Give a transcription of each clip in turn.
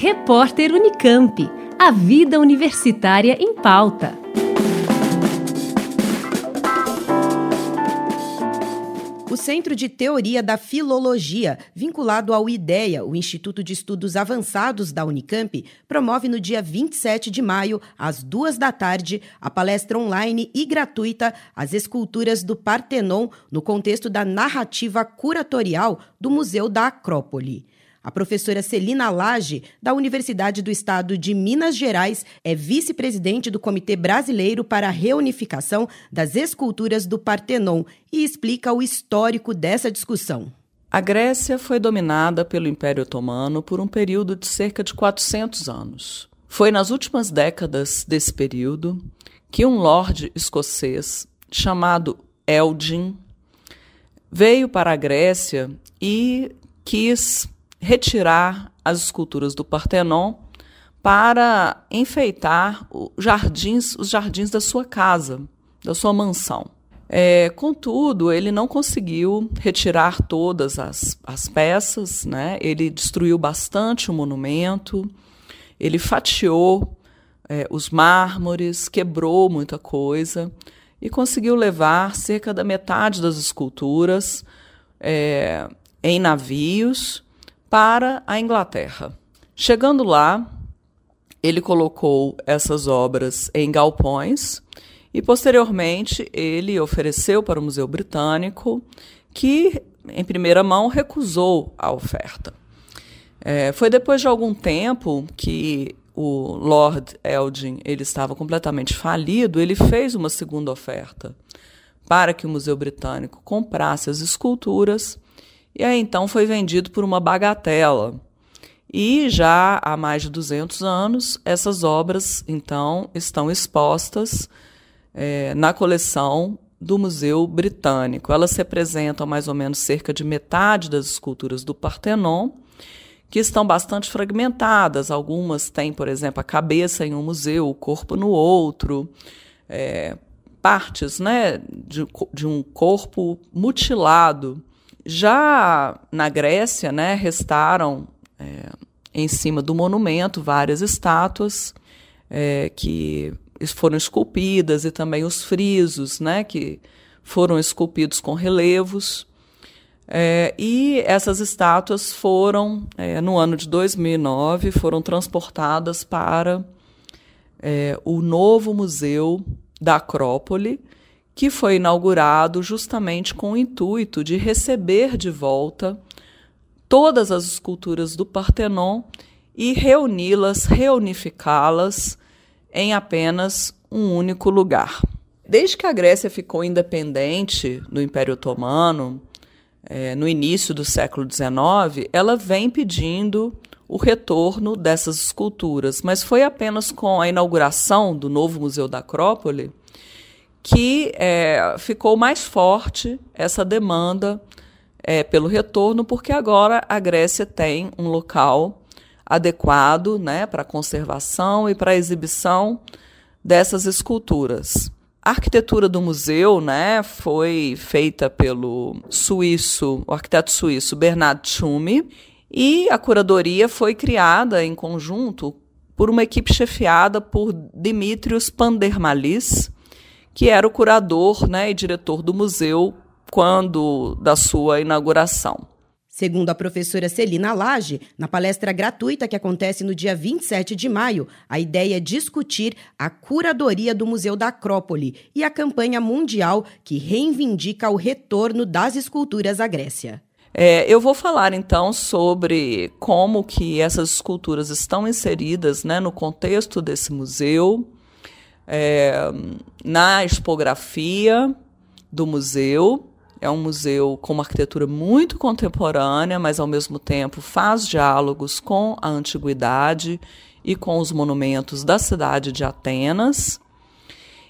Repórter Unicamp. A vida universitária em pauta. O Centro de Teoria da Filologia, vinculado ao IDEA, o Instituto de Estudos Avançados da Unicamp, promove no dia 27 de maio, às duas da tarde, a palestra online e gratuita As Esculturas do Partenon, no contexto da narrativa curatorial do Museu da Acrópole. A professora Celina Lage, da Universidade do Estado de Minas Gerais, é vice-presidente do Comitê Brasileiro para a Reunificação das Esculturas do Partenon e explica o histórico dessa discussão. A Grécia foi dominada pelo Império Otomano por um período de cerca de 400 anos. Foi nas últimas décadas desse período que um lord escocês chamado Elgin veio para a Grécia e quis retirar as esculturas do Partenon para enfeitar jardins, os jardins da sua casa, da sua mansão. É, contudo, ele não conseguiu retirar todas as, as peças, né? ele destruiu bastante o monumento, ele fatiou é, os mármores, quebrou muita coisa e conseguiu levar cerca da metade das esculturas é, em navios para a Inglaterra. Chegando lá, ele colocou essas obras em galpões e, posteriormente, ele ofereceu para o Museu Britânico, que, em primeira mão, recusou a oferta. É, foi depois de algum tempo que o Lord Elgin ele estava completamente falido, ele fez uma segunda oferta para que o Museu Britânico comprasse as esculturas e aí então foi vendido por uma bagatela. E já há mais de 200 anos, essas obras então estão expostas é, na coleção do Museu Britânico. Elas representam mais ou menos cerca de metade das esculturas do Partenon, que estão bastante fragmentadas. Algumas têm, por exemplo, a cabeça em um museu, o corpo no outro, é, partes né, de, de um corpo mutilado. Já na Grécia, né, restaram é, em cima do monumento várias estátuas é, que foram esculpidas e também os frisos, né, que foram esculpidos com relevos. É, e essas estátuas foram, é, no ano de 2009, foram transportadas para é, o novo museu da Acrópole, que foi inaugurado justamente com o intuito de receber de volta todas as esculturas do Partenon e reuni-las, reunificá-las em apenas um único lugar. Desde que a Grécia ficou independente do Império Otomano, é, no início do século XIX, ela vem pedindo o retorno dessas esculturas, mas foi apenas com a inauguração do novo Museu da Acrópole que é, ficou mais forte essa demanda é, pelo retorno, porque agora a Grécia tem um local adequado né, para conservação e para exibição dessas esculturas. A arquitetura do museu né, foi feita pelo suíço, o arquiteto suíço Bernard Tschumi, e a curadoria foi criada em conjunto por uma equipe chefiada por Dimitrios Pandermalis, que era o curador né, e diretor do museu quando da sua inauguração. Segundo a professora Celina Lage, na palestra gratuita que acontece no dia 27 de maio, a ideia é discutir a curadoria do Museu da Acrópole e a campanha mundial que reivindica o retorno das esculturas à Grécia. É, eu vou falar então sobre como que essas esculturas estão inseridas né, no contexto desse museu, é, na expografia do museu. É um museu com uma arquitetura muito contemporânea, mas ao mesmo tempo faz diálogos com a antiguidade e com os monumentos da cidade de Atenas.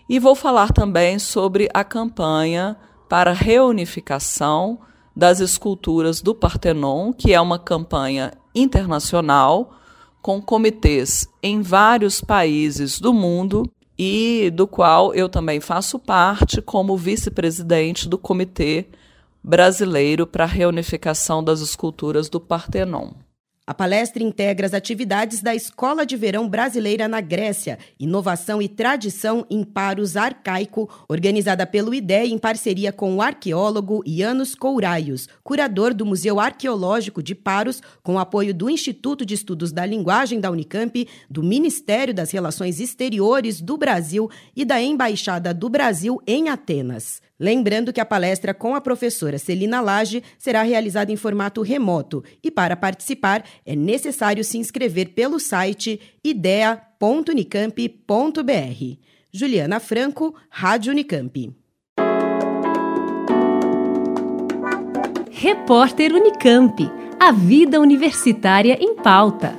E vou falar também sobre a campanha para reunificação das esculturas do Partenon, que é uma campanha internacional com comitês em vários países do mundo e do qual eu também faço parte como vice-presidente do Comitê Brasileiro para a Reunificação das Esculturas do Partenon. A palestra integra as atividades da Escola de Verão Brasileira na Grécia, Inovação e Tradição em Paros Arcaico, organizada pelo IDEA em parceria com o arqueólogo Ianos Couraios, curador do Museu Arqueológico de Paros, com apoio do Instituto de Estudos da Linguagem da Unicamp, do Ministério das Relações Exteriores do Brasil e da Embaixada do Brasil em Atenas. Lembrando que a palestra com a professora Celina Lage será realizada em formato remoto e, para participar, é necessário se inscrever pelo site idea.unicamp.br. Juliana Franco, Rádio Unicamp. Repórter Unicamp. A vida universitária em pauta.